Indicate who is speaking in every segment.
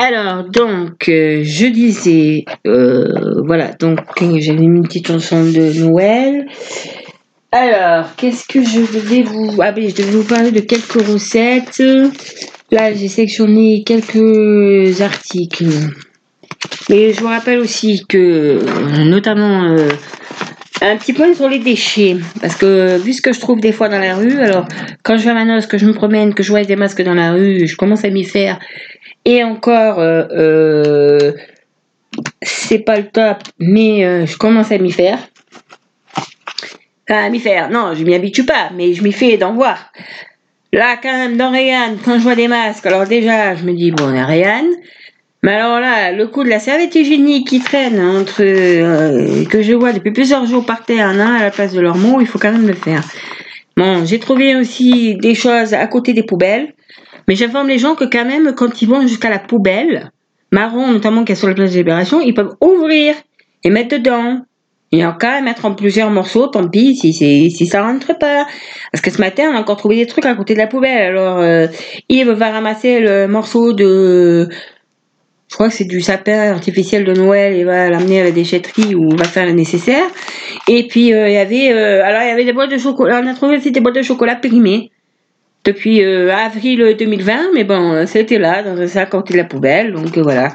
Speaker 1: Alors, donc, euh, je disais, euh, voilà, donc j'avais une petite chanson de Noël. Alors, qu'est-ce que je devais vous... Ah ben, je devais vous parler de quelques recettes. Là, j'ai sélectionné quelques articles. Mais je vous rappelle aussi que, notamment, euh, un petit point sur les déchets. Parce que, vu ce que je trouve des fois dans la rue, alors, quand je vais à ma noce, que je me promène, que je vois des masques dans la rue, je commence à m'y faire. Et encore, euh, euh, c'est pas le top, mais je commence à m'y faire. Enfin, à m'y faire. Non, je m'y habitue pas, mais je m'y fais d'en voir. Là, quand même, dans Rayan, quand je vois des masques, alors déjà, je me dis, bon, on est. Mais alors là, le coup de la serviette hygiénique qui traîne entre euh, que je vois depuis plusieurs jours par terre, un à la place de leur mot, il faut quand même le faire. Bon, j'ai trouvé aussi des choses à côté des poubelles, mais j'informe les gens que quand même, quand ils vont jusqu'à la poubelle, marron notamment qui est sur la place de libération, ils peuvent ouvrir et mettre dedans. Il y a qu'à mettre en plusieurs morceaux, tant pis si, si ça rentre pas. Parce que ce matin, on a encore trouvé des trucs à côté de la poubelle. Alors, euh, Yves va ramasser le morceau de... Je crois que c'est du sapin artificiel de Noël et va l'amener à la déchetterie où on va faire le nécessaire. Et puis, euh, il y avait... Euh, alors, il y avait des boîtes de chocolat. On a trouvé aussi des boîtes de chocolat périmées depuis avril 2020. Mais bon, c'était là, dans un sac à la poubelle. Donc, voilà.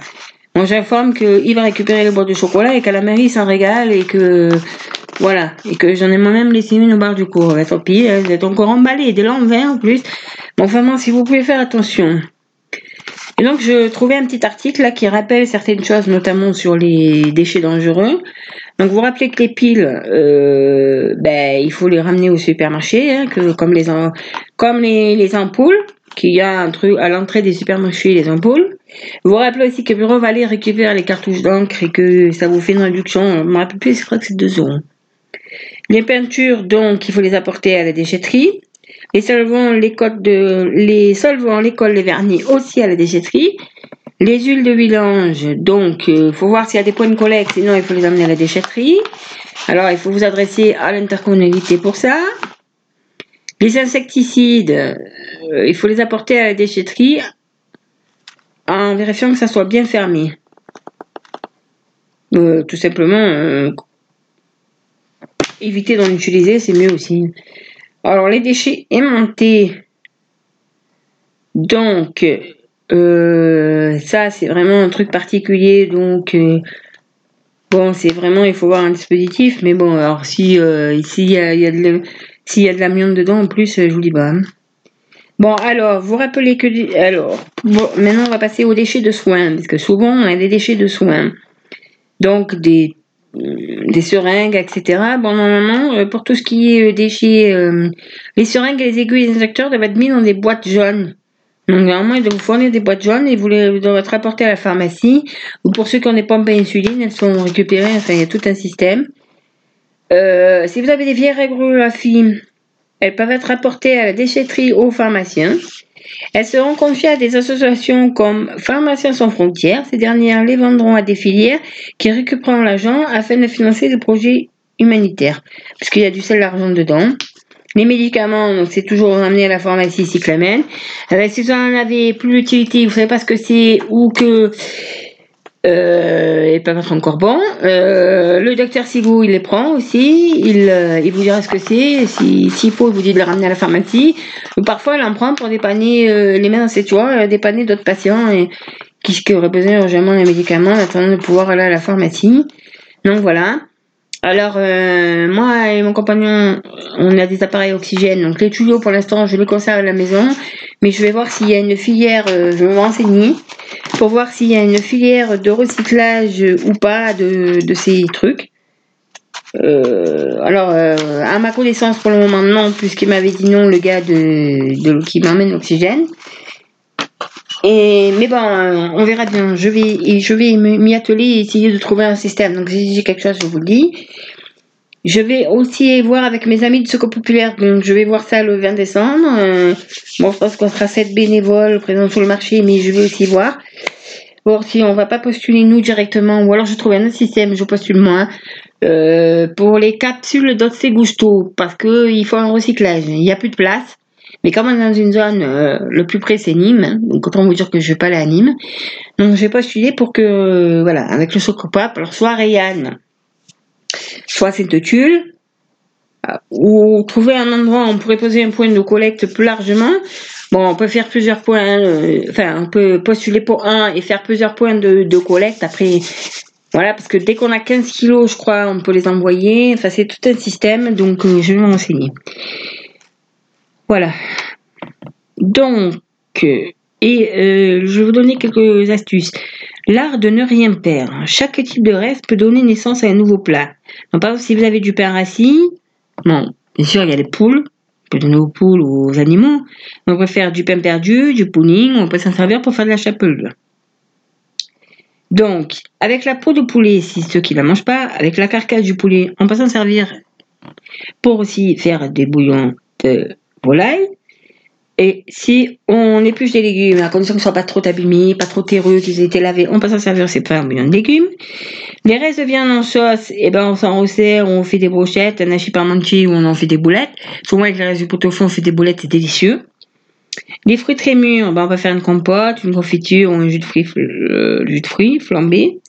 Speaker 1: Bon, j'informe qu'il va récupérer les boîtes de chocolat et qu'à la mairie, il s'en régale et que, voilà, et que j'en ai moi-même laissé une au bar du cours. tant pis, elles sont encore emballées, des lampes en plus. Bon, vraiment, si vous pouvez faire attention. Et donc, je trouvais un petit article là qui rappelle certaines choses, notamment sur les déchets dangereux. Donc, vous rappelez que les piles, euh, ben, il faut les ramener au supermarché, hein, que, comme les, comme les, les ampoules qu'il y a un truc à l'entrée des supermarchés les ampoules. Vous vous rappelez aussi que Bureau va aller récupérer les cartouches d'encre et que ça vous fait une réduction, je me rappelle plus, je crois que c'est 2 euros. Les peintures, donc, il faut les apporter à la déchetterie. Les solvants, les de, les solvants, les cols, les vernis aussi à la déchetterie. Les huiles de vidange, donc, il euh, faut voir s'il y a des points de collecte, sinon il faut les amener à la déchetterie. Alors, il faut vous adresser à l'intercommunalité pour ça. Les insecticides, euh, il faut les apporter à la déchetterie en vérifiant que ça soit bien fermé. Euh, tout simplement, éviter d'en utiliser, c'est mieux aussi. Alors, les déchets aimantés. Donc, ça, c'est vraiment un truc particulier. Donc, bon, c'est vraiment, il faut voir un dispositif. Mais bon, alors, si de s'il y a de l'amiante dedans, en plus, je vous dis pas. Bon, alors, vous rappelez que... Alors, maintenant, on va passer aux déchets de soins, parce que souvent, on a des déchets de soins. Donc, des, seringues, etc. Bon, normalement, euh, pour tout ce qui est euh, déchets, euh, les seringues et les aiguilles des injecteurs doivent être mis dans des boîtes jaunes. Donc, normalement, ils doivent vous fournir des boîtes jaunes et vous les doivent être rapportées à la pharmacie. Ou pour ceux qui ont des pompes à insuline, elles sont récupérées. Enfin, il y a tout un système. Euh, si vous avez des vieilles elles peuvent être rapportées à la déchetterie aux pharmaciens. Elles seront confiées à des associations comme Pharmaciens sans frontières. Ces dernières les vendront à des filières qui récupéreront l'argent afin de financer des projets humanitaires. Parce qu'il y a du seul argent dedans. Les médicaments, c'est toujours ramené à la pharmacie cyclamène. Euh, si vous en avez plus d'utilité, vous savez pas ce que c'est ou que euh, et peuvent être encore bons. Euh, le docteur Sigou, il les prend aussi. Il, euh, il vous dira ce que c'est. S'il si, faut, il vous dit de le ramener à la pharmacie. Ou parfois, il en prend pour dépanner euh, les mains dans ses toits, dépanner d'autres patients et, qui, qui auraient besoin urgemment d'un médicament, en attendant de pouvoir aller à la pharmacie. Donc voilà. Alors, euh, moi et mon compagnon, on a des appareils oxygène. Donc, les tuyaux, pour l'instant, je les conserve à la maison. Mais je vais voir s'il y a une filière, je vais me renseigner pour voir s'il y a une filière de recyclage ou pas de, ces trucs. Euh, alors, euh, à ma connaissance, pour le moment, non, puisqu'il m'avait dit non, le gars de, qui m'emmène l'oxygène. Et, mais bon, euh, on verra bien. Je vais, je vais m'y atteler et essayer de trouver un système. Donc, si j'ai quelque chose, je vous le dis. Je vais aussi voir avec mes amis de Secours Populaire. Donc, je vais voir ça le 20 décembre. bon, je pense qu'on sera 7 bénévoles présents sur le marché, mais je vais aussi voir. Bon, si on va pas postuler nous directement, ou alors je trouve un autre système, je postule moi. Euh, pour les capsules d'Otse Gusto, parce qu'il faut un recyclage. Il n'y a plus de place. Mais comme on est dans une zone, euh, le plus près c'est Nîmes, donc autant vous dire que je vais pas aller à Nîmes. Donc j'ai postulé pour que, voilà, avec le Socopap, alors soit Rayanne, soit Sainte-Tulle, euh, ou trouver un endroit où on pourrait poser un point de collecte plus largement. Bon, on peut faire plusieurs points, euh, enfin, on peut postuler pour un et faire plusieurs points de, collecte. Après, voilà, parce que dès qu'on a 15 kilos, je crois, on peut les envoyer. Enfin, c'est tout un système, donc je vais m'enseigner. Voilà. Donc, et euh, je vais vous donner quelques astuces. L'art de ne rien perdre. Chaque type de reste peut donner naissance à un nouveau plat. Donc, par exemple, si vous avez du pain rassis, bon, bien sûr, il y a les poules. On peut donner aux poules ou aux animaux. On peut faire du pain perdu, du pudding, on peut s'en servir pour faire de la chapelure. Donc, avec la peau de poulet, si ceux qui ne la mangent pas, avec la carcasse du poulet, on peut s'en servir pour aussi faire des bouillons de volaille. Et si on épluche des légumes, à condition qu'ils ne soient pas trop abîmés, pas trop terreux, qu'ils aient été lavés, on peut s'en servir, c'est pas un bouillon de légumes. Les restes de viande en sauce, eh ben, on s'en resserre, on fait des brochettes, un hachis parmentier ou on en fait des boulettes. Souvent avec les restes du pot-au-fond, on fait des boulettes, c'est délicieux. Les fruits très mûrs, ben, on va faire une compote, une confiture ou un jus de fruits, euh, jus de fruits flambé.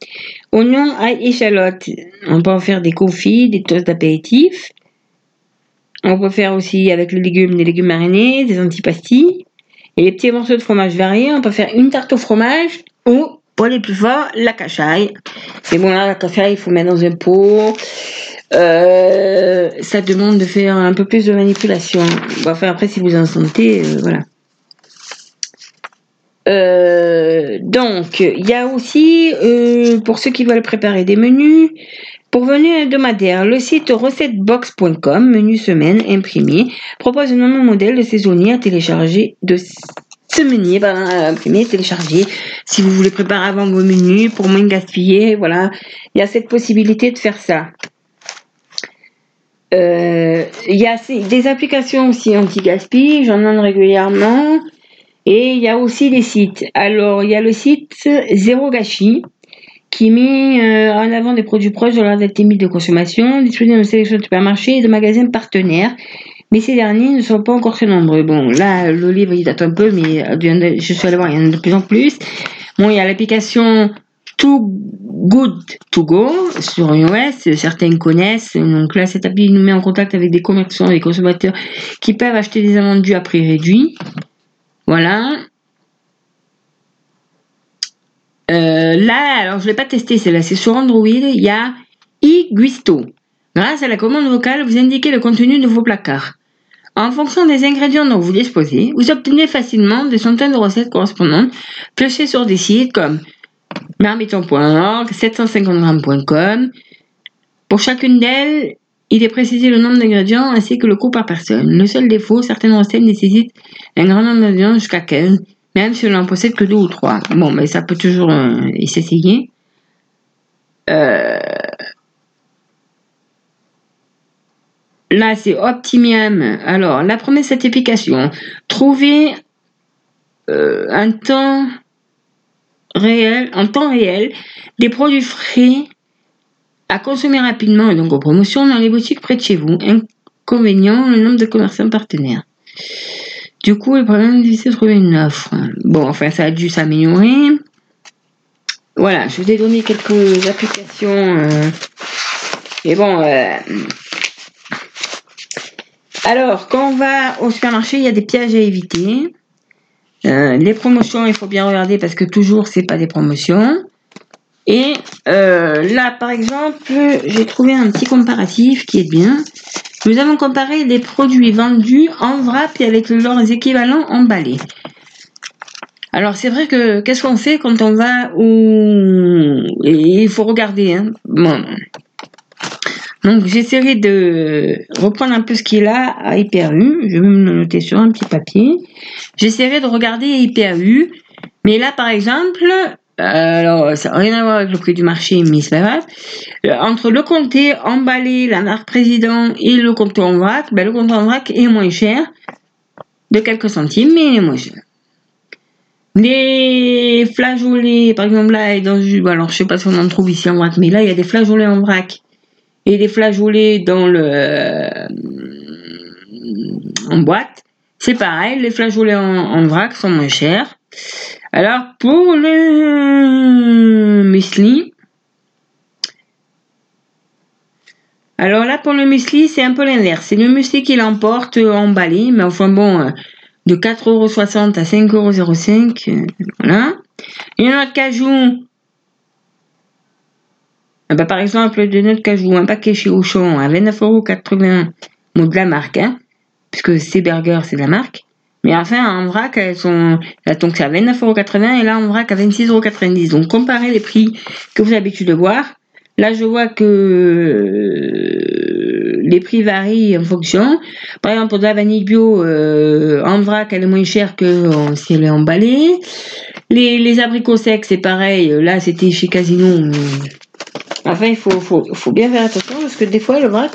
Speaker 1: Oignons, ail, échalotes, on peut en faire des confits, des toasts d'apéritif. On peut faire aussi avec les légumes des légumes marinés, des antipastilles. Et les petits morceaux de fromage variés, on peut faire une tarte au fromage ou, pour les plus forts, la cachaille. C'est bon, là, la cachaille, il faut mettre dans un pot. Euh, ça demande de faire un peu plus de manipulation. Enfin, après, si vous en sentez, euh, voilà. Euh, donc, il y a aussi, pour ceux qui veulent préparer des menus, pour venir hebdomadaire, le site recettebox.com, menu semaine imprimé, propose un nombre modèle de saisonniers à télécharger, de semeniers, pardon, à imprimer, télécharger, si vous voulez préparer avant vos menus, pour moins gaspiller, voilà. Il y a cette possibilité de faire ça. Euh, Il y a des applications aussi anti-gaspi, j'en donne régulièrement. Et il y a aussi des sites. Alors, il y a le site Zéro Gâchis qui met euh, en avant des produits proches de leur date limite de consommation, disponibles une sélection de supermarchés et de magasins partenaires. Mais ces derniers ne sont pas encore très nombreux. Bon, là, le livre, il date un peu, mais euh, je suis allé voir, il y en a de plus en plus. Bon, il y a l'application Too Good To Go sur iOS, certains connaissent. Donc là, cette appli nous met en contact avec des commerçants et des consommateurs qui peuvent acheter des invendus à prix réduit. Voilà. Euh, là, alors je ne l'ai pas testé, c'est là, c'est sur Android, il y a iGuisto. Grâce à la commande vocale, vous indiquez le contenu de vos placards. En fonction des ingrédients dont vous disposez, vous obtenez facilement des centaines de recettes correspondantes piochées sur des sites comme marmiton.org, 750grammes.com. Pour chacune d'elles, il est précisé le nombre d'ingrédients ainsi que le coût par personne. Le seul défaut, certaines recettes nécessitent un grand nombre d'ingrédients jusqu'à 15, même si on n'en possède que deux ou trois. Bon, mais ça peut toujours euh, s'essayer. Euh... Là, c'est Optimium. Alors, la première certification. Trouver euh, un temps réel, en temps réel, des produits frais à consommer rapidement et donc en promotion dans les boutiques près de chez vous. Inconvénient, le nombre de commerçants partenaires. Du coup, le problème, c'est de trouver une offre. Bon, enfin, ça a dû s'améliorer. Voilà, je vous ai donné quelques applications. Euh, et bon, euh, alors, quand on va au supermarché, il y a des pièges à éviter. Euh, les promotions, il faut bien regarder parce que toujours, c'est pas des promotions. Et euh, là, par exemple, j'ai trouvé un petit comparatif qui est bien. Nous avons comparé des produits vendus en vrac et avec leurs équivalents emballés. Alors c'est vrai que qu'est-ce qu'on fait quand on va où il faut regarder. Hein. Bon. Donc j'essaierai de reprendre un peu ce qu'il a à HyperU. Je vais me noter sur un petit papier. J'essaierai de regarder HyperU. Mais là par exemple, alors ça n'a rien à voir avec le prix du marché, mais c'est pas grave. Euh, entre le comté emballé, la marque président et le comté en vrac, ben, le comté en vrac est moins cher de quelques centimes, mais il est moins cher. Les flageolets, par exemple là, dans alors je sais pas si on en trouve ici en vrac, mais là il y a des flageolets en vrac et des flageolets dans le en boîte, c'est pareil, les flageolets en, vrac sont moins chers. Alors pour le muesli, alors là pour le muesli c'est un peu l'inverse. C'est le muesli qui l'emporte emballé, mais enfin bon, euh, de 4,60€ à 5,05€, euh, voilà. A notre cajou. Ah bah, par exemple, de notre cajou, un paquet chez Auchan à 29,80€, bon, de la marque, hein puisque ces burgers, c'est la marque. Mais enfin, en vrac, elles sont, donc c'est à 29,80€ et là, en vrac, à 26,90€. Donc, comparez les prix que vous avez l'habitude de voir. Là, je vois que euh, les prix varient en fonction. Par exemple, pour de la vanille bio, euh, en vrac, elle est moins chère que euh, si elle est emballée. Les, les abricots secs, c'est pareil. Là, c'était chez Casino. Enfin, il faut, faut, faut, bien faire attention parce que des fois, le vrac,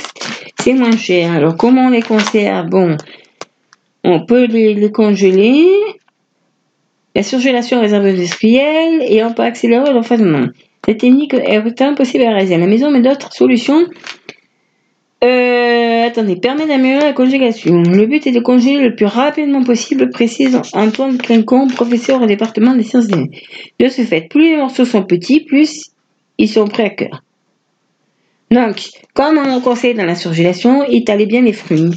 Speaker 1: c'est moins cher. Alors, comment on les conserve? Bon, on peut les, congeler. La surgélation réserve industrielle et on peut accélérer l'enfasement. Cette technique est impossible à réaliser à la maison, mais d'autres solutions euh, attendez, permet d'améliorer la congélation. Le but est de congeler le plus rapidement possible, précise Antoine Clincon, professeur au département des sciences De ce fait, plus les morceaux sont petits, plus ils sont prêts à cœur. Donc, comme on conseille dans la surgélation, étalez bien les fruits.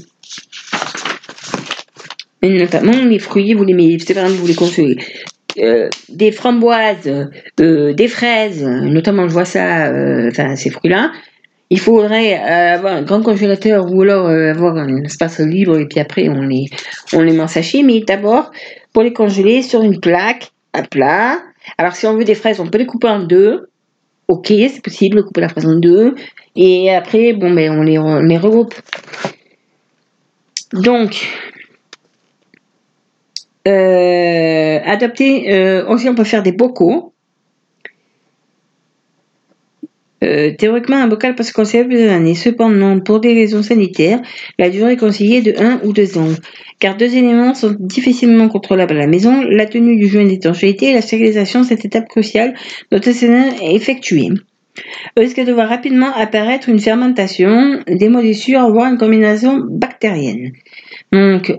Speaker 1: Notamment les fruits, vous les mettez, c'est vous les congelez. Euh, des framboises, euh, des fraises, notamment je vois ça, euh, enfin ces fruits-là, il faudrait avoir un grand congélateur ou alors avoir un espace libre et puis après on les, on les met en sachet. Mais d'abord, pour les congeler sur une plaque à plat. Alors si on veut des fraises, on peut les couper en deux ok, c'est possible de couper la fraise en deux. Et après, bon, ben, on les, regroupe. Donc, euh, adapter, euh, aussi on peut faire des bocaux. Euh, théoriquement, un bocal peut se conserver plusieurs années. Cependant, pour des raisons sanitaires, la durée est conseillée de 1 ou 2 ans. Car deux éléments sont difficilement contrôlables à la maison, la tenue du joint d'étanchéité et la stérilisation, cette étape cruciale doit être effectuée. risque de voir rapidement apparaître une fermentation, des moisissures, voire une combinaison bactérienne. Donc,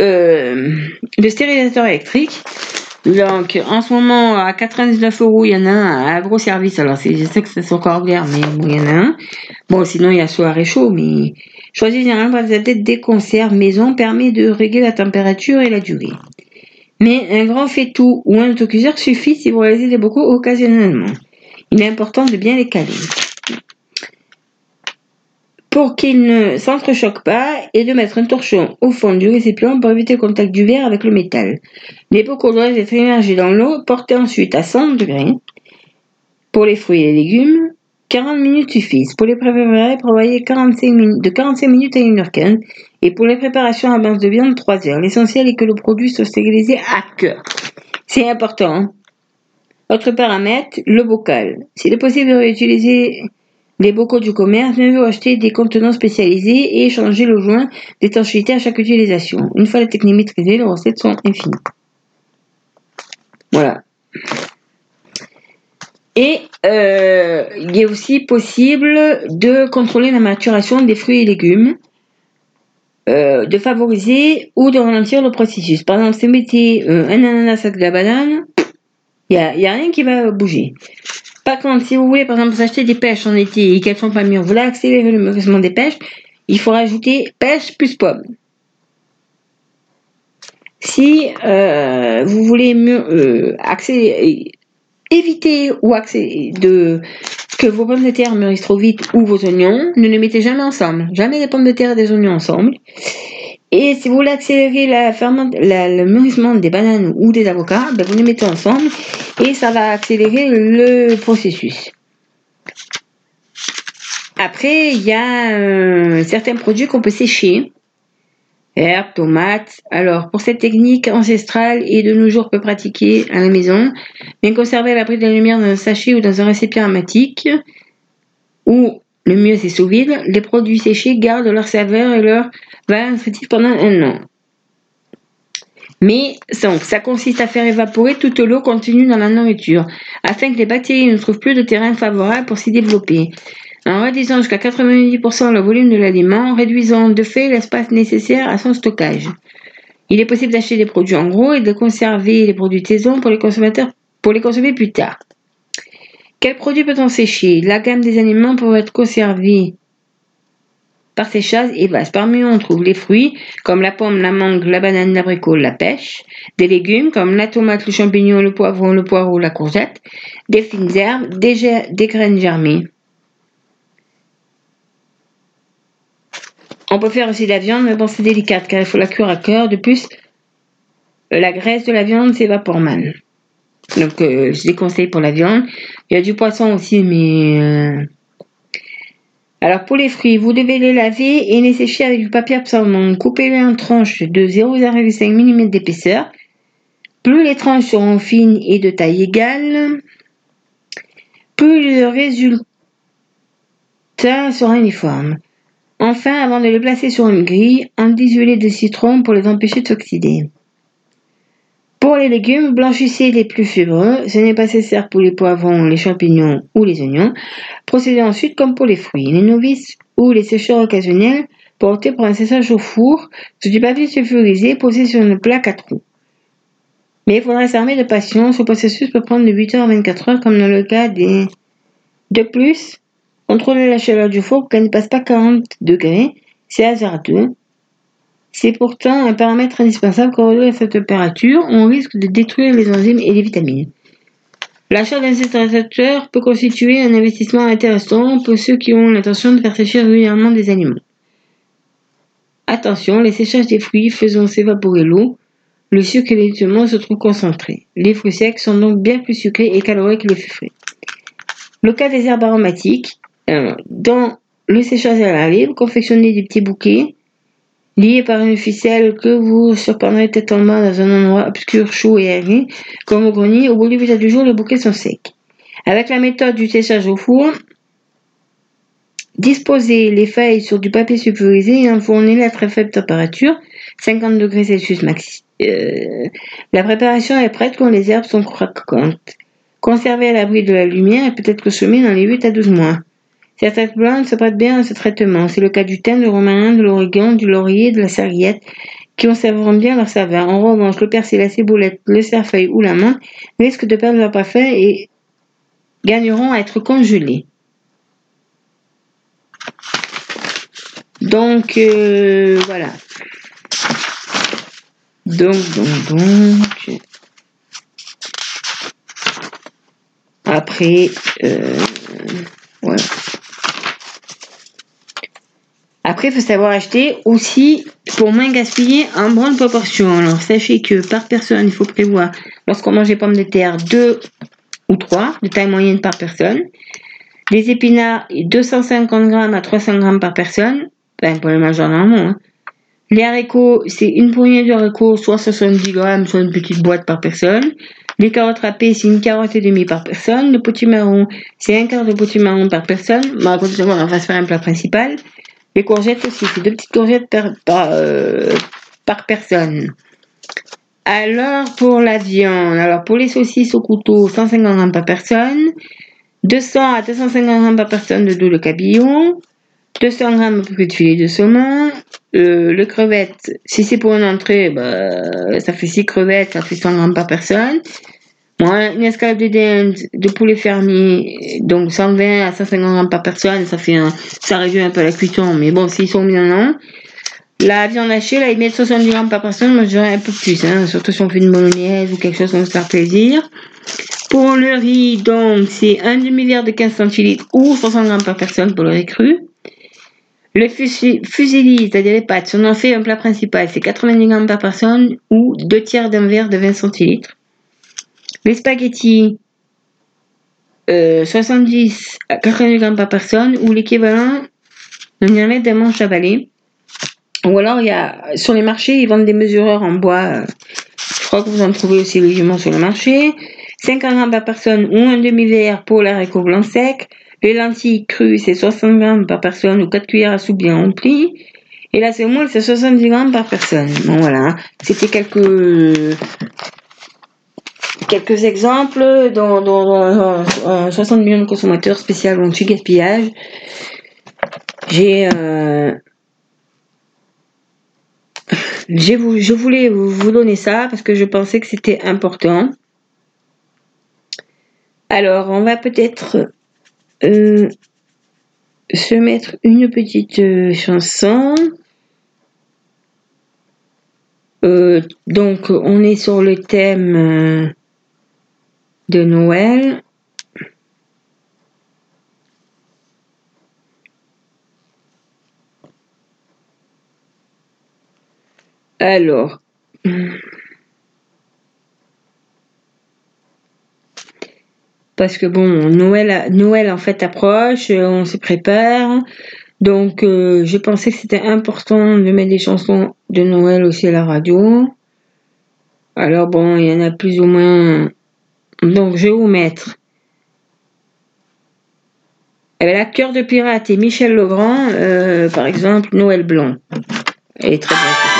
Speaker 1: le stérilisateur électrique, donc, en ce moment, à 99 euros, il y en a un à gros service. Alors, je sais que c'est encore clair, mais bon, il y en a un. Bon, sinon, il y a soir et chaud, mais choisir généralement des conserves maison permet de régler la température et la durée. Mais un grand faitout ou un autocuiseur suffit si vous réalisez des bocaux occasionnellement. Il est important de bien les caler pour qu'il ne s'entrechoque pas et de mettre un torchon au fond du récipient pour éviter le contact du verre avec le métal. Les bocaux doivent être immergés dans l'eau, portés ensuite à 100 degrés. Pour les fruits et les légumes, 40 minutes suffisent. Pour les préparer, prévoyez 45 minutes, de 45 minutes à 1h15. Et pour les préparations à base de viande, 3 heures. L'essentiel est que le produit soit stérilisé à cœur. C'est important. Autre paramètre, le bocal. S'il est possible de réutiliser les bocaux du commerce, mieux vaut acheter des contenants spécialisés et changer le joint d'étanchéité à chaque utilisation. Une fois la technique maîtrisée, les recettes sont infinies. Voilà. Et euh, il est aussi possible de contrôler la maturation des fruits et légumes, euh, de favoriser ou de ralentir le processus. Par exemple, si vous mettez euh, un ananas avec de la banane, il n'y a, a, rien qui va bouger. Par contre, si vous voulez, par exemple, acheter des pêches en été et qu'elles sont pas mûres, vous voulez accélérer le mûrissement des pêches, il faut rajouter pêche plus pomme. Si euh, vous voulez euh, éviter ou de que vos pommes de terre mûrissent trop vite ou vos oignons, ne les mettez jamais ensemble. Jamais des pommes de terre et des oignons ensemble. Et si vous voulez accélérer le mûrissement des bananes ou des avocats, ben, vous les mettez ensemble et ça va accélérer le processus. Après, il y a euh, certains produits qu'on peut sécher. Herbes, tomates. Alors, pour cette technique ancestrale et de nos jours peu pratiquée à la maison, bien conserver à l'abri de la lumière dans un sachet ou dans un récipient aromatique, ou le mieux c'est sous vide, les produits séchés gardent leur saveur et leur valeur nutritive pendant un an. Mais donc, ça consiste à faire évaporer toute l'eau contenue dans la nourriture, afin que les bactéries ne trouvent plus de terrain favorable pour s'y développer. en réduisant jusqu'à 90% le volume de l'aliment, réduisant de fait l'espace nécessaire à son stockage. Il est possible d'acheter des produits en gros et de conserver les produits de saison pour les consommateurs pour les consommer plus tard. Quels produits peut-on sécher? La gamme des aliments pour être conservée par séchage est vaste. Parmi eux, on trouve les fruits comme la pomme, la mangue, la banane, l'abricot, la pêche, des légumes comme la tomate, le champignon, le poivron, le poireau, la courgette, des fines herbes, des, des graines germées. On peut faire aussi de la viande, mais bon, c'est délicat car il faut la cuire à cœur. De plus, la graisse de la viande s'évapore mal. Donc, euh, je déconseille pour la viande. Il y a du poisson aussi, mais. Euh, alors, pour les fruits, vous devez les laver et les sécher avec du papier absorbant. Coupez-les en tranches de 0,5 mm d'épaisseur. Plus les tranches seront fines et de taille égale, plus le résultat sera uniforme. Enfin, avant de les placer sur une grille, huilé de citron pour les empêcher de s'oxyder. Pour les légumes, blanchissez les plus fibreux. Ce n'est pas nécessaire pour les poivrons, les champignons ou les oignons. Procédez ensuite comme pour les fruits. Les novices ou les sécheurs occasionnels portez pour un séchage au four sur du papier sulfurisé posé sur une plaque à trous. Mais il faudra s'armer de patience. Ce processus peut prendre de 8 heures à 24 heures comme dans le cas des... De plus, Contrôler la chaleur du four pour qu'elle ne passe pas 40 degrés, c'est hasardeux. C'est pourtant un paramètre indispensable car au-delà de cette température, on risque de détruire les enzymes et les vitamines. L'achat d'un stérilisateur peut constituer un investissement intéressant pour ceux qui ont l'intention de faire sécher régulièrement des aliments. Attention, les séchages des fruits faisant s'évaporer l'eau, le sucre et les nutriments se trouvent concentrés. Les fruits secs sont donc bien plus sucrés et caloriques que les fruits frais. Le cas des herbes aromatiques, euh, dans le séchage à la libre, confectionnez des petits bouquets liés par une ficelle que vous surprendrez bas dans un endroit obscur, chaud et aéré, comme au grenier. Au bout du visage du jour, les bouquets sont secs. Avec la méthode du séchage au four, disposez les feuilles sur du papier sulfurisé et enfournez-les à très faible température, 50 degrés Celsius maxi. Euh, la préparation est prête quand les herbes sont croquantes. Conservez à l'abri de la lumière et peut-être consommez dans les 8 à 12 mois. Certaines plantes se prêtent bien à ce traitement. C'est le cas du thym, du romarin, de l'origan, du laurier, de la serviette, qui conserveront bien leur saveur. En revanche, le persil, la ciboulette, le cerfeuil ou la menthe risquent de perdre leur parfum et gagneront à être congelés. Donc, euh, voilà. Donc, donc, donc. Après, euh, voilà. Après, il faut savoir acheter aussi pour moins gaspiller en bonne proportion. Alors, sachez que par personne, il faut prévoir, lorsqu'on mange des pommes de terre, 2 ou 3 de taille moyenne par personne. Les épinards, 250 grammes à 300 grammes par personne. Enfin, pour les manger normalement. Hein. Les haricots, c'est une poignée de haricots, soit 70 grammes, soit une petite boîte par personne. Les carottes râpées, c'est une carotte et demie par personne. Le potimarron, c'est un quart de potimarron par personne. Bon, on va se faire un plat principal. Les courgettes aussi, c'est deux petites courgettes euh, par, personne. Alors, pour la viande, alors pour les saucisses au couteau, 150 grammes par personne. 200 à 250 grammes par personne de dos de cabillon. 200 grammes de filet de saumon. Euh, le crevette, si c'est pour une entrée, bah, ça fait 6 crevettes, ça fait 100 grammes par personne. Moi, une escalope de dinde de poulet fermier, donc 120 à 150 grammes par personne, ça fait un, ça réduit un peu la cuisson, mais bon, s'ils sont bien, non. La viande hachée, là, ils mettent 70 grammes par personne, moi je dirais un peu plus, hein, surtout si on fait une bolognaise ou quelque chose, on se faire plaisir. Pour le riz, donc, c'est un demi-verre de 15 centilitres ou 60 grammes par personne pour le riz cru. Le fusilli, c'est-à-dire les pâtes, si on en fait un plat principal, c'est 90 grammes par personne ou deux tiers d'un verre de 20 centilitres. Les spaghettis, 70 euh, à 80 grammes par personne ou l'équivalent d'un diamètre d'un manche à balai. Ou alors, il y a, sur les marchés, ils vendent des mesureurs en bois. Je crois que vous en trouvez aussi légitimement sur le marché. 50 grammes par personne ou un demi-verre pour l'haricot blanc sec. Les lentilles crues, c'est 60 grammes par personne ou 4 cuillères à soupe bien remplies. Et la semoule, c'est 70 grammes par personne. Bon, voilà. C'était quelques quelques exemples dans, dans, dans 60 millions de consommateurs spécial anti-gaspillage. J'ai euh, je voulais vous donner ça parce que je pensais que c'était important. Alors, on va peut-être euh, se mettre une petite euh, chanson. Euh, donc, on est sur le thème de Noël. Alors, parce que bon, Noël, Noël en fait approche, on se prépare. Donc, euh, je pensais que c'était important de mettre des chansons de Noël aussi à la radio. Alors bon, il y en a plus ou moins. Donc, je vais vous mettre. L'acteur de Pirate et Michel Legrand, euh, par exemple, Noël Blanc. Elle est très bien.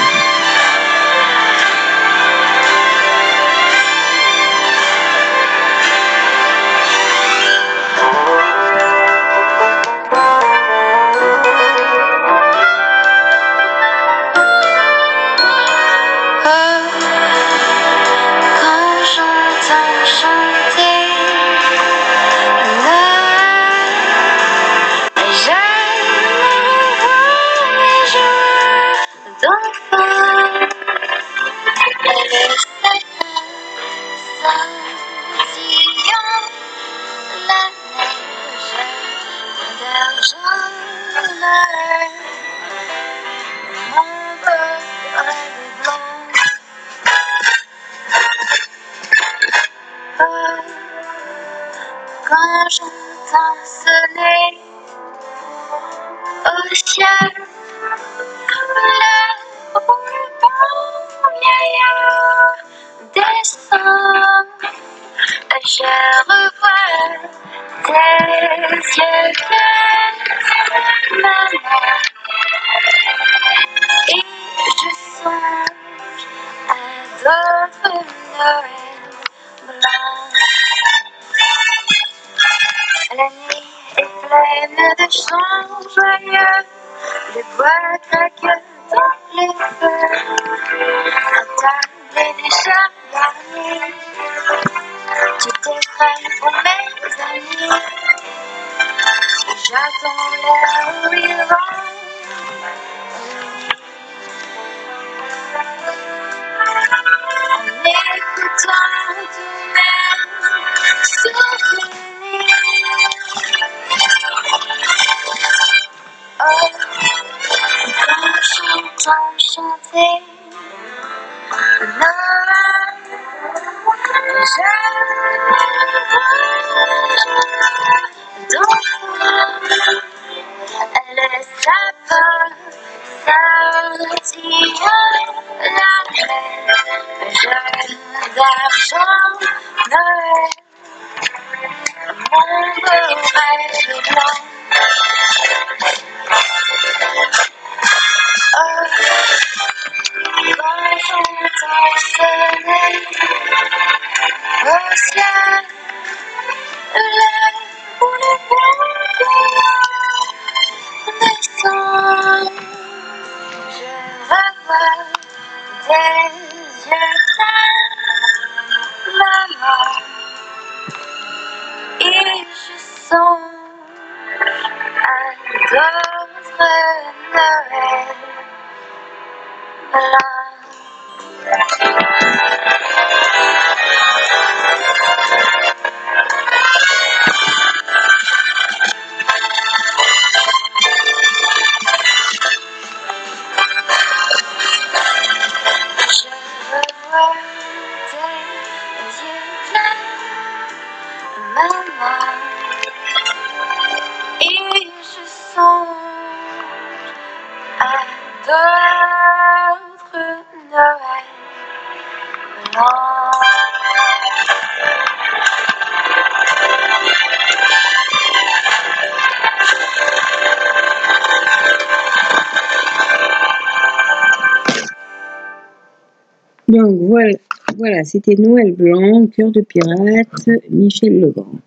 Speaker 1: Donc voilà, voilà, c'était Noël Blanc, Cœur de pirate, Michel Legrand.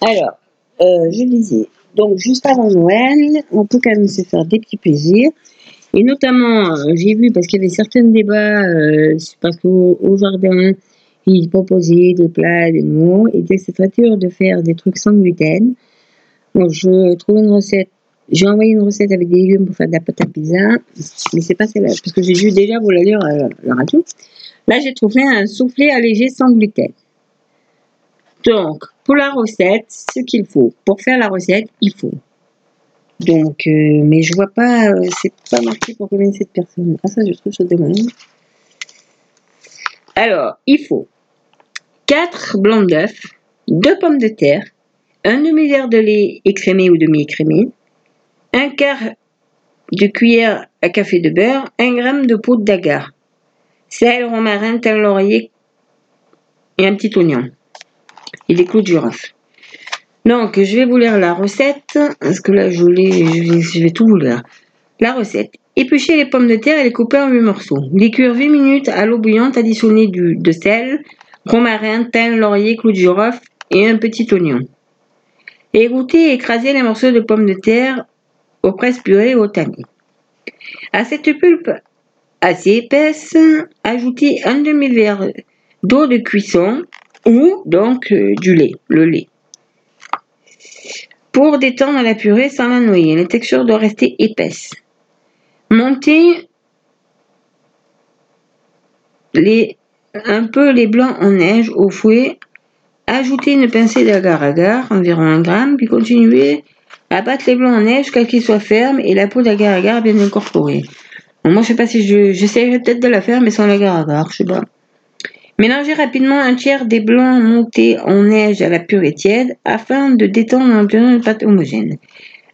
Speaker 1: Alors, euh, je disais, donc juste avant Noël, on peut quand même se faire des petits plaisirs. Et notamment, euh, j'ai vu, parce qu'il y avait certains débats, euh, parce qu'au au jardin, ils proposaient des plats, des mots, et c'était dur de faire des trucs sans gluten. Donc, je trouve une recette. J'ai envoyé une recette avec des légumes pour faire de la pâte à pizza, mais c'est pas celle-là, parce que j'ai vu déjà vous la lire à la radio. Là, j'ai trouvé un soufflé allégé sans gluten. Donc, pour la recette, ce qu'il faut. Pour faire la recette, il faut. Donc, euh, mais je vois pas, euh, c'est pas marqué pour combien de personnes. Ah, ça, je trouve ça dommage. Alors, il faut 4 blancs d'œufs, 2 pommes de terre, un demi-verre de lait écrémé ou demi-écrémé, un quart de cuillère à café de beurre, 1 gramme de poudre d'agar, sel, romarin, thym, laurier et un petit oignon et des clous de girofle. Donc, je vais vous lire la recette, parce que là, je, vais, tout vous lire. La recette. Éplucher les pommes de terre et les couper en 8 morceaux. Les cuire 8 minutes à l'eau bouillante, additionner du, de sel, romarin, thym, laurier, clou de girofle et un petit oignon. Égoutter et écraser les morceaux de pommes de terre au presse purée ou au tamis. À cette pulpe assez épaisse, ajoutez un demi-verre d'eau de cuisson ou donc euh, du lait, le lait. Pour détendre la purée sans la noyer, la texture doit rester épaisse. Montez un peu les blancs en neige au fouet. Ajoutez une pincée d'agar-agar, environ 1 gramme, puis continuez à battre les blancs en neige jusqu'à qu'ils soient fermes et la peau d'agar-agar bien incorporée. moi, je sais pas si je, j'essaierai peut-être de la faire, mais sans l'agar-agar, je sais pas. Mélangez rapidement un tiers des blancs montés en neige à la purée tiède afin de détendre un une pâte homogène.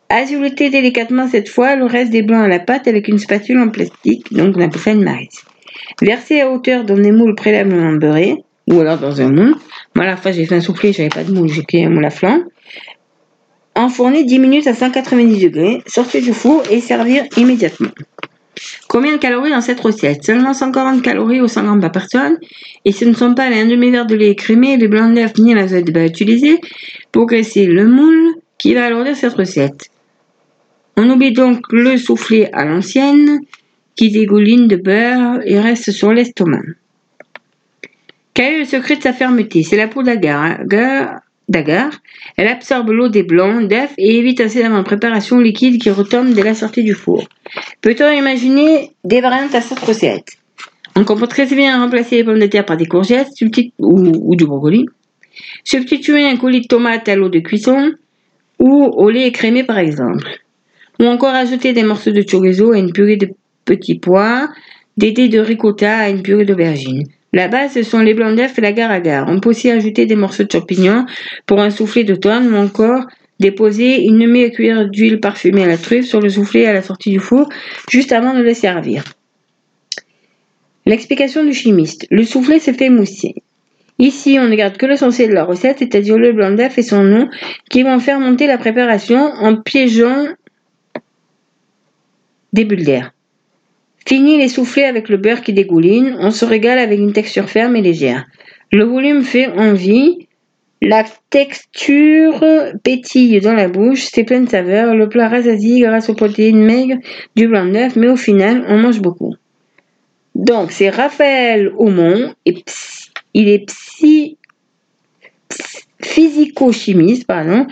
Speaker 1: Azuletez délicatement cette fois le reste des blancs à la pâte avec une spatule en plastique, donc on appelle ça une marise. Versez à hauteur dans des moules préalablement beurrés, ou alors dans un moule. Moi, la fois, j'ai fait un soufflé, j'avais pas de moule, j'ai pris un moule à flanc. Enfournez 10 minutes à 190 degrés, sortez du four et servir immédiatement. Combien de calories dans cette recette? Seulement 140 calories ou 100 grammes par personne. Et ce ne sont pas les 1 demi-verre de lait écrémé, les blancs d'œuf ni la de bas utilisés pour graisser le moule qui va alourdir cette recette. On oublie donc le soufflé à l'ancienne qui dégouline de beurre et reste sur l'estomac. Quel est le secret de sa fermeté? C'est la peau d'agar d'agar. Elle absorbe l'eau des blancs d'œufs et évite ainsi d'avoir une préparation liquide qui retombe dès la sortie du four. Peut-on imaginer des variantes à cette recette? On comprend très bien remplacer les pommes de terre par des courgettes ou, du brocoli. Substituer un colis de tomates à l'eau de cuisson ou au lait écrémé par exemple. Ou encore ajouter des morceaux de chorizo à une purée de petits pois, des dés de ricotta à une purée d'aubergine. La base, ce sont les blancs d'œufs et la gare On peut aussi ajouter des morceaux de champignons pour un soufflé d'automne ou encore déposer une demi-cuillère d'huile parfumée à la truffe sur le soufflé à la sortie du four juste avant de le servir. L'explication du chimiste. Le soufflé se fait mousser. Ici, on ne garde que l'essentiel de la recette, c'est-à-dire le blanc d'œuf et son nom, qui vont faire monter la préparation en piégeant des bulles d'air. Fini les soufflets avec le beurre qui dégouline, on se régale avec une texture ferme et légère. Le volume fait envie, la texture pétille dans la bouche, c'est plein de saveur, le plat rassasie grâce aux protéines maigres du blanc d'œuf, mais au final, on mange beaucoup. Donc, c'est Raphaël Aumont, il est psy, physico-chimiste, pardon,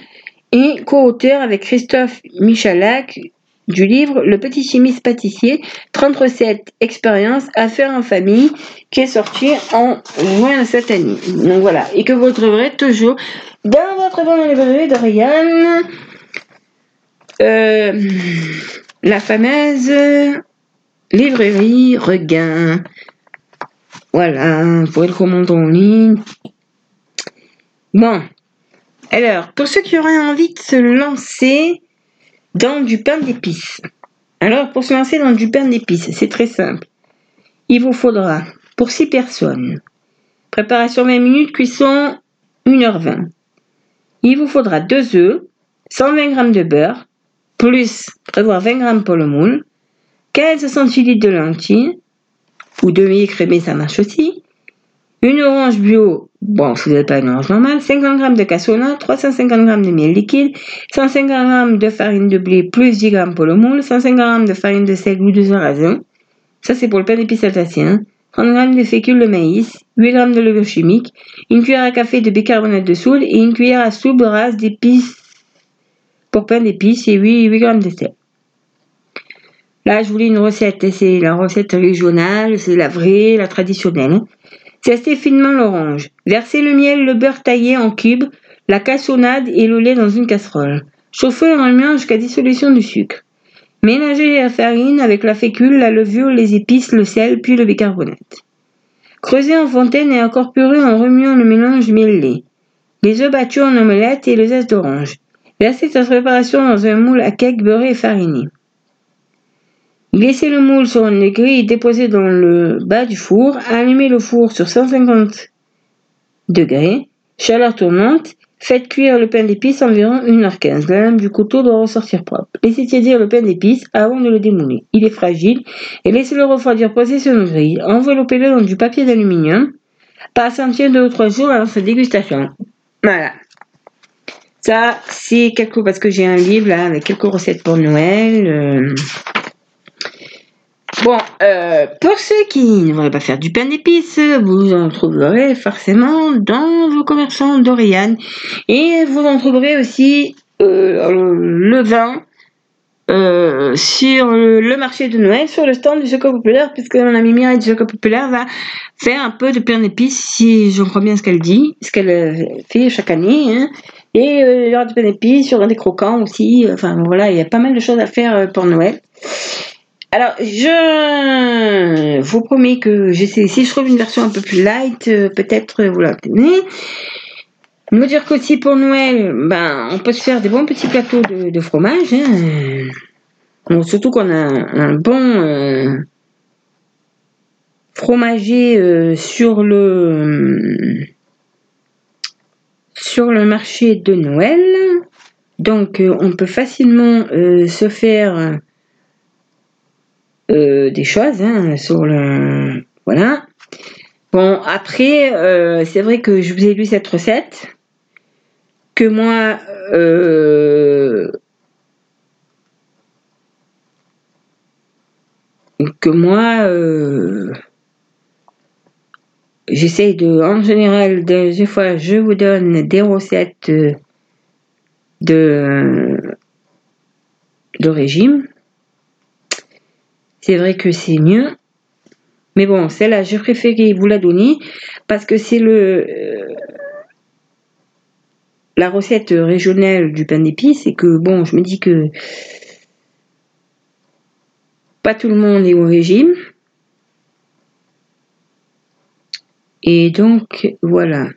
Speaker 1: et co-auteur avec Christophe Michalak du livre Le petit chimiste pâtissier, 37 expériences à faire en famille, qui est sorti en juin de cette année. Donc voilà, et que vous trouverez toujours dans votre bonne librairie de euh, la fameuse librairie Regain. Voilà, vous pouvez le commander en ligne. Bon, alors, pour ceux qui auraient envie de se lancer dans du pain d'épices. Alors, pour se lancer dans du pain d'épices, c'est très simple. Il vous faudra, pour 6 personnes, préparation 20 minutes, cuisson 1h20. Il vous faudra 2 œufs, 120 g de beurre, plus prévoir 20 g pour le moule, 15 centilitres de lentilles, ou demi écrémé, ça marche aussi, une orange bio, bon, si vous n'avez pas une orange normale, 50 g de cassonade, 350 g de miel liquide, 150 g de farine de blé plus 10 g pour le moule, 150 g de farine de sel ou de sarrasin. Ça, c'est pour le pain d'épices alsacien. 30 g de fécule de maïs, 8 g de levure chimique, une cuillère à café de bicarbonate de soude et une cuillère à soupe rase d'épices pour pain d'épices et 8, 8 g de sel. Là, je voulais une recette, c'est la recette régionale, c'est la vraie, la traditionnelle. Assez finement l'orange. Versez le miel, le beurre taillé en cubes, la cassonade et le lait dans une casserole. Chauffez en remuant jusqu'à dissolution du sucre. Mélangez la farine avec la fécule, la levure, les épices, le sel, puis le bicarbonate. Creusez en fontaine et incorporez en remuant le mélange miel-lait. Les œufs battus en omelette et le zeste d'orange. Versez cette préparation dans un moule à cake beurré et fariné. Laissez le moule sur une grille déposée dans le bas du four. Allumez le four sur 150 degrés. Chaleur tournante. Faites cuire le pain d'épices environ 1h15. La lame du couteau doit ressortir propre. Laissez tiédir le pain d'épices avant de le démouler. Il est fragile et laissez-le refroidir posé sur une grille. Enveloppez-le dans du papier d'aluminium. Patientez deux ou trois jours avant sa dégustation. Voilà. Ça, c'est quelques parce que j'ai un livre là avec quelques recettes pour Noël. Euh, Bon, euh, pour ceux qui ne voudraient pas faire du pain d'épices, vous en trouverez forcément dans vos commerçants d'Oriane. Et vous en trouverez aussi euh, le vin euh, sur le marché de Noël, sur le stand du Secours Populaire, puisque mon amie Mireille du Secours Populaire va faire un peu de pain d'épices, si je crois bien ce qu'elle dit, ce qu'elle fait chaque année. Hein. Et il y aura du pain d'épices, il y aura des croquants aussi. Enfin voilà, il y a pas mal de choses à faire pour Noël. Alors, je vous promets que j'essaie, si je trouve une version un peu plus light, euh, peut-être vous la tenez. Me dire qu'aussi pour Noël, ben, on peut se faire des bons petits plateaux de, fromage. Hein. surtout qu'on a un bon euh, fromager euh, sur le sur le marché de Noël. Donc, on peut facilement se faire euh, des choses hein, sur le voilà. Bon après euh, c'est vrai que je vous ai lu cette recette que moi euh, que moi j'essaye de en général des fois je vous donne des recettes de de régime c'est vrai que c'est mieux. Mais bon, celle-là, j'ai préféré vous la donner parce que c'est le euh, la recette régionale du pain d'épices et que bon, je me dis que pas tout le monde est au régime. Et donc voilà.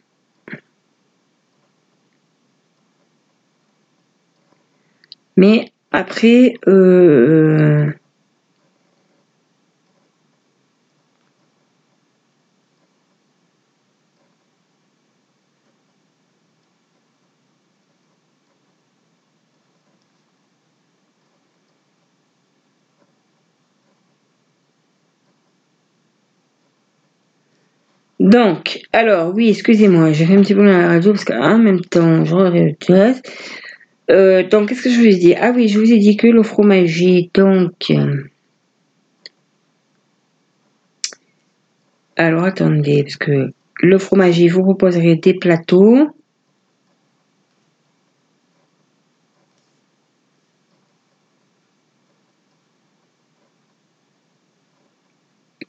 Speaker 1: Mais après, euh, Donc, alors, oui, excusez-moi, j'ai fait un petit peu la radio parce qu'en même temps, je regarde euh, donc, qu'est-ce que je vous ai dit? Ah oui, je vous ai dit que le fromager, donc... Euh, alors, attendez, parce que le fromager, vous proposerez des plateaux.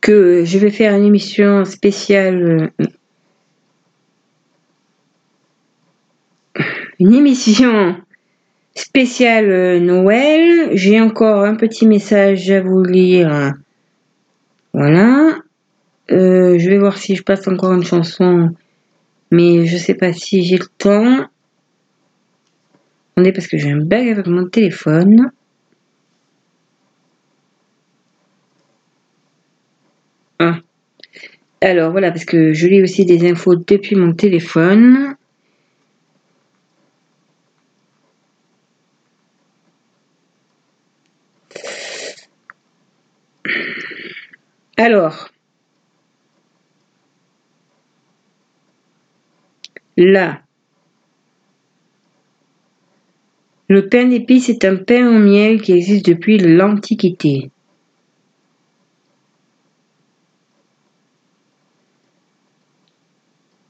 Speaker 1: Je vais faire une émission spéciale euh, une émission spéciale euh, Noël. J'ai encore un petit message à vous lire. Voilà. Euh, je vais voir si je passe encore une chanson. Mais je sais pas si j'ai le temps. Attendez parce que j'ai un bug avec mon téléphone. Alors voilà, parce que je lis aussi des infos depuis mon téléphone. Alors, là. Le pain d'épices est un pain au miel qui existe depuis l'Antiquité.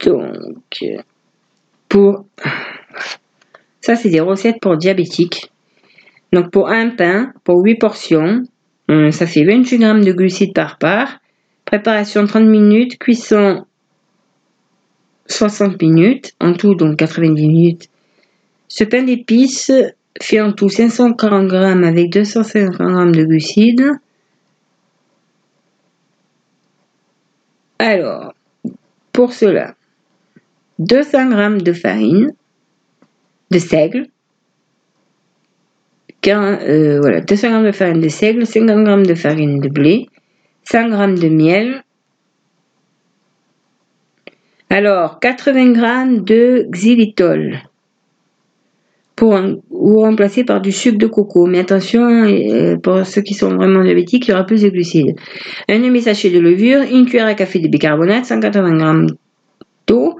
Speaker 1: Donc, pour ça, c'est des recettes pour diabétiques. Donc, pour un pain, pour 8 portions, euh, ça fait 28 g de glucides par part. Préparation 30 minutes, cuisson 60 minutes, en tout donc 90 minutes. Ce pain d'épices fait en tout 540 g avec 250 g de glucides. Alors, pour cela, 200 g de farine, de seigle, euh, voilà, 200 g de farine de seigle, 50 g de farine de blé, 100 g de miel. Alors, 80 g de xylitol pour ou remplacer par du sucre de coco. Mais attention, euh, pour ceux qui sont vraiment diabétiques, il y aura plus de glucides. Un demi-sachet de levure, une cuillère à café de bicarbonate, 180 g d'eau,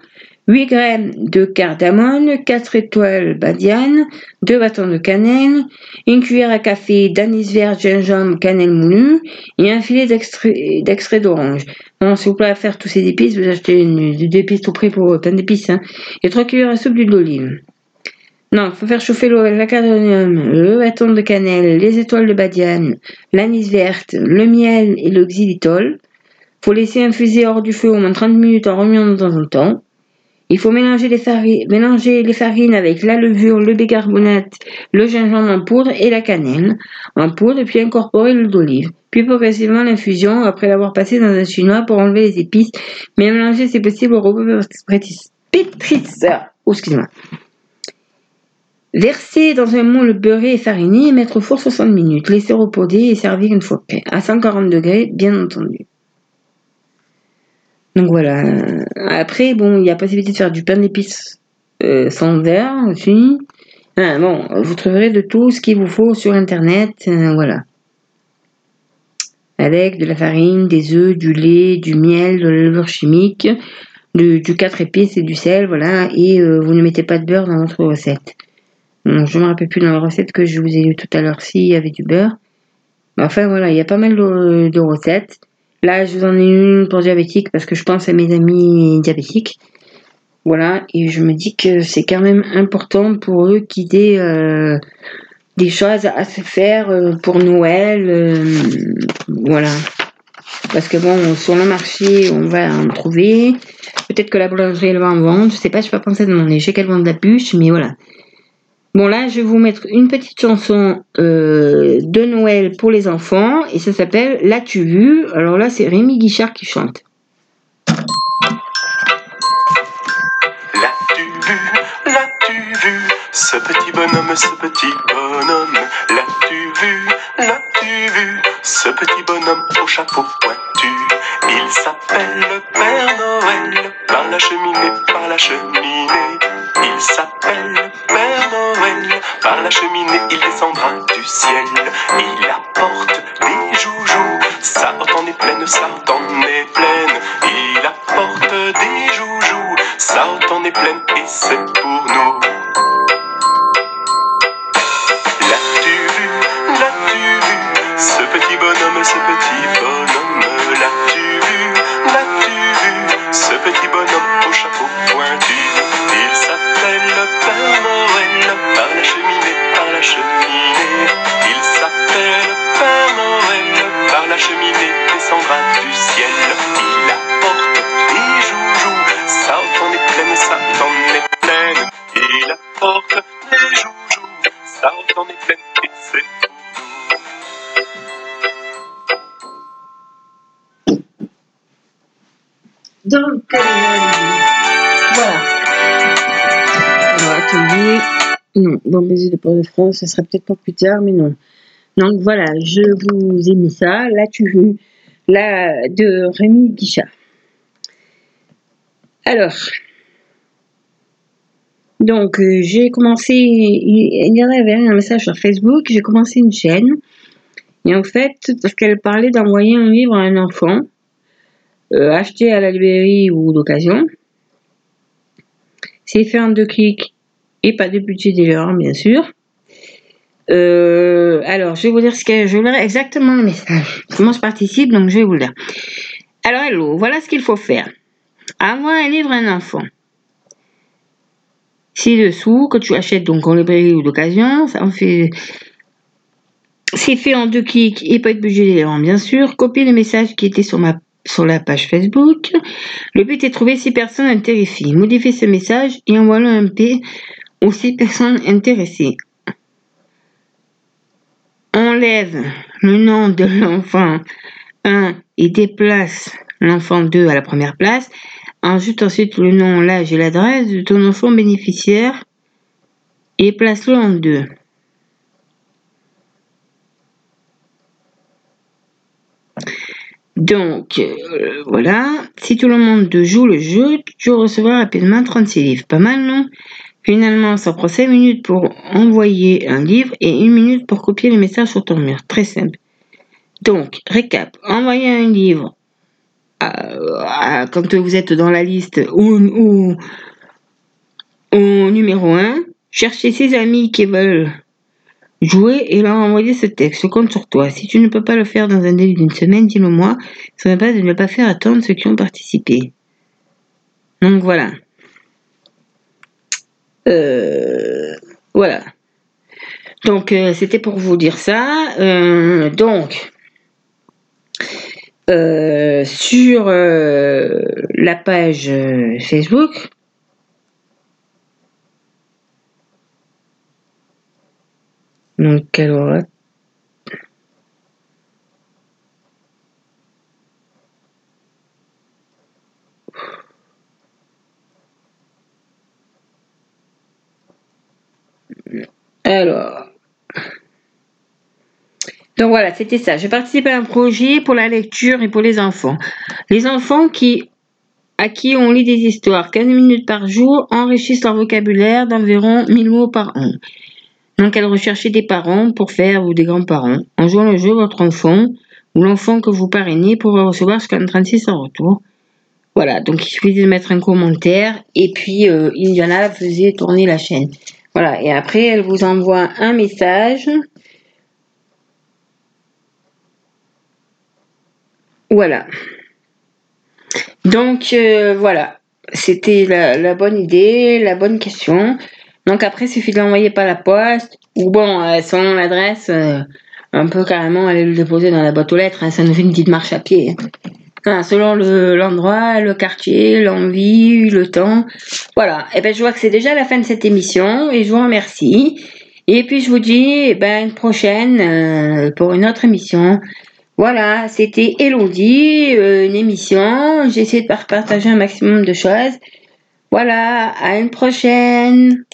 Speaker 1: 8 g de cardamone, 4 étoiles badiane, 2 bâtons de cannelle, une cuillère à café d'anis vert, gingembre, cannelle moulue et un filet d'extrait d'orange. Bon, si vous pouvez faire tous ces épices, vous achetez une, des épices tout près pour plein d'épices. Hein. Et 3 cuillères à soupe d'huile d'olive. Non, il faut faire chauffer l'eau avec la cardamome, le bâton de cannelle, les étoiles de badiane, l'anis verte, le miel et le xylitol. faut laisser infuser hors du feu au moins 30 minutes en remuant de temps en temps. Il faut mélanger les, farines, avec la levure, le bicarbonate, le gingembre en poudre et la cannelle en poudre, puis incorporer l'huile d'olive. Puis progressivement l'infusion après l'avoir passé dans un chinois pour enlever les épices, mais mélanger si possible au robot pétrisseur. Oh, excusez-moi. Verser dans un moule beurré et fariné et mettre au four 60 minutes. Laisser reposer et servir une fois prêt. À 140 degrés, bien entendu. Donc voilà. Après, bon, il y a possibilité de faire du pain d'épices euh, sans verre aussi. Ah, bon, vous trouverez de tout ce qu'il vous faut sur internet. Euh, voilà. Avec de la farine, des œufs, du lait, du miel, de la levure chimique, du, 4 épices et du sel, voilà. Et euh, vous ne mettez pas de beurre dans votre recette. je ne me rappelle plus dans la recette que je vous ai lu tout à l'heure s'il y avait du beurre. enfin voilà, il y a pas mal de recettes. Là, je vous en ai une pour diabétique parce que je pense à mes amis diabétiques. Voilà, et je me dis que c'est quand même important pour eux qu'il y ait euh, des choses à se faire euh, pour Noël. Euh, voilà. Parce que bon, sur le marché, on va en trouver. Peut-être que la boulangerie, elle va en vendre. Je sais pas, je vais pas penser à demander. Je sais qu'elle vend de la bûche, mais voilà. Bon là, je vais vous mettre une petite chanson euh, de Noël pour les enfants et ça s'appelle L'as-tu vu? Alors là, c'est Rémi Guichard qui chante.
Speaker 2: L'as-tu vu L'as-tu vu Ce petit bonhomme, ce petit bonhomme. L'as-tu vu L'as-tu vu Ce petit bonhomme au chapeau pointu Il s'appelle le Père Noël Par la cheminée, par la cheminée Il s'appelle Père Noël. Par la cheminée, il descendra du ciel. Il apporte des joujoux. Ça en est pleine, ça en est pleine. Il apporte des joujoux. Ça en est pleine et c'est pour nous. L'as-tu vu, l'as-tu vu, ce petit bonhomme, ce petit petit bonhomme au chapeau pointu. Père Noël par la cheminée, par la cheminée. Il s'appelle Père Noël par la cheminée descendra du ciel. Il apporte des joujoux, ça en est pleine, ça en est pleine. Il apporte
Speaker 1: Donc, euh, voilà atelier. Non, bon baiser de Port-de-France, ce sera peut-être pas plus tard, mais non. Donc voilà, je vous ai mis ça. Là, tu veux, là, de Rémi Guichard. Alors, donc euh, j'ai commencé, il y en avait un message sur Facebook, j'ai commencé une chaîne. Et en fait, parce qu'elle parlait d'envoyer un livre à un enfant, euh, acheté à la librairie ou d'occasion. C'est fait en deux clics et pas de budget délire, bien sûr. Euh, alors, je vais vous dire ce que je vous lire exactement le message. Comment je participe, donc je vais vous le dire. Alors, hello, voilà ce qu'il faut faire. Avoir un livre un enfant. Ci-dessous, que tu achètes donc en librairie ou d'occasion, ça en fait. C'est fait en deux clics et pas de budget délire, bien sûr. Copier le message qui était sur ma sur la page Facebook. Le but est de trouver six personnes intéressées. Modifier ce message et envoyer un P aux six personnes intéressées. Enlève le nom de l'enfant 1 et déplace l'enfant 2 à la première place. Ajoute ensuite le nom, l'âge et l'adresse de ton enfant bénéficiaire et place-le en 2. Donc, euh, voilà. Si tout le monde joue le jeu, tu recevras rapidement 36 livres. Pas mal, non? Finalement, ça prend 5 minutes pour envoyer un livre et 1 minute pour copier le message sur ton mur. Très simple. Donc, récap. Envoyer un livre quand vous êtes dans la liste au, au numéro 1. Cherchez ses amis qui veulent Jouer et leur envoyer ce texte. Je compte sur toi. Si tu ne peux pas le faire dans un délai d'une semaine, dis-le moi. Ce n'est pas de ne pas faire attendre ceux qui ont participé. Donc voilà. Euh, voilà. Donc euh, c'était pour vous dire ça. Euh, donc sur la page Facebook, Donc alors Alors. Donc voilà, c'était ça. Je participe à un projet pour la lecture et pour les enfants. Les enfants qui, à qui on lit des histoires 15 minutes par jour enrichissent leur vocabulaire d'environ 1000 mots par an. Donc, elle recherchait des parents pour faire ou des grands-parents. En jouant le jeu, votre enfant ou l'enfant que vous parrainez pourra recevoir jusqu'à 36 en retour. Voilà, donc il suffit de mettre un commentaire et puis euh, Indiana faisait tourner la chaîne. Voilà, et après elle vous envoie un message. Voilà. Donc euh, voilà, c'était la, bonne idée, la bonne question. Donc après, il suffit de l'envoyer par la poste, ou bon, euh, selon l'adresse, euh, un peu carrément aller le déposer dans la boîte aux lettres, hein, ça nous fait une petite marche à pied. Selon l'endroit, le, quartier, l'envie, le temps. Voilà. Et eh ben je vois que c'est déjà la fin de cette émission et je vous remercie. Et puis je vous dis eh ben une prochaine euh, pour une autre émission. Voilà, c'était Elodie, une émission. J'ai essayé de partager un maximum de choses. Voilà, à une prochaine.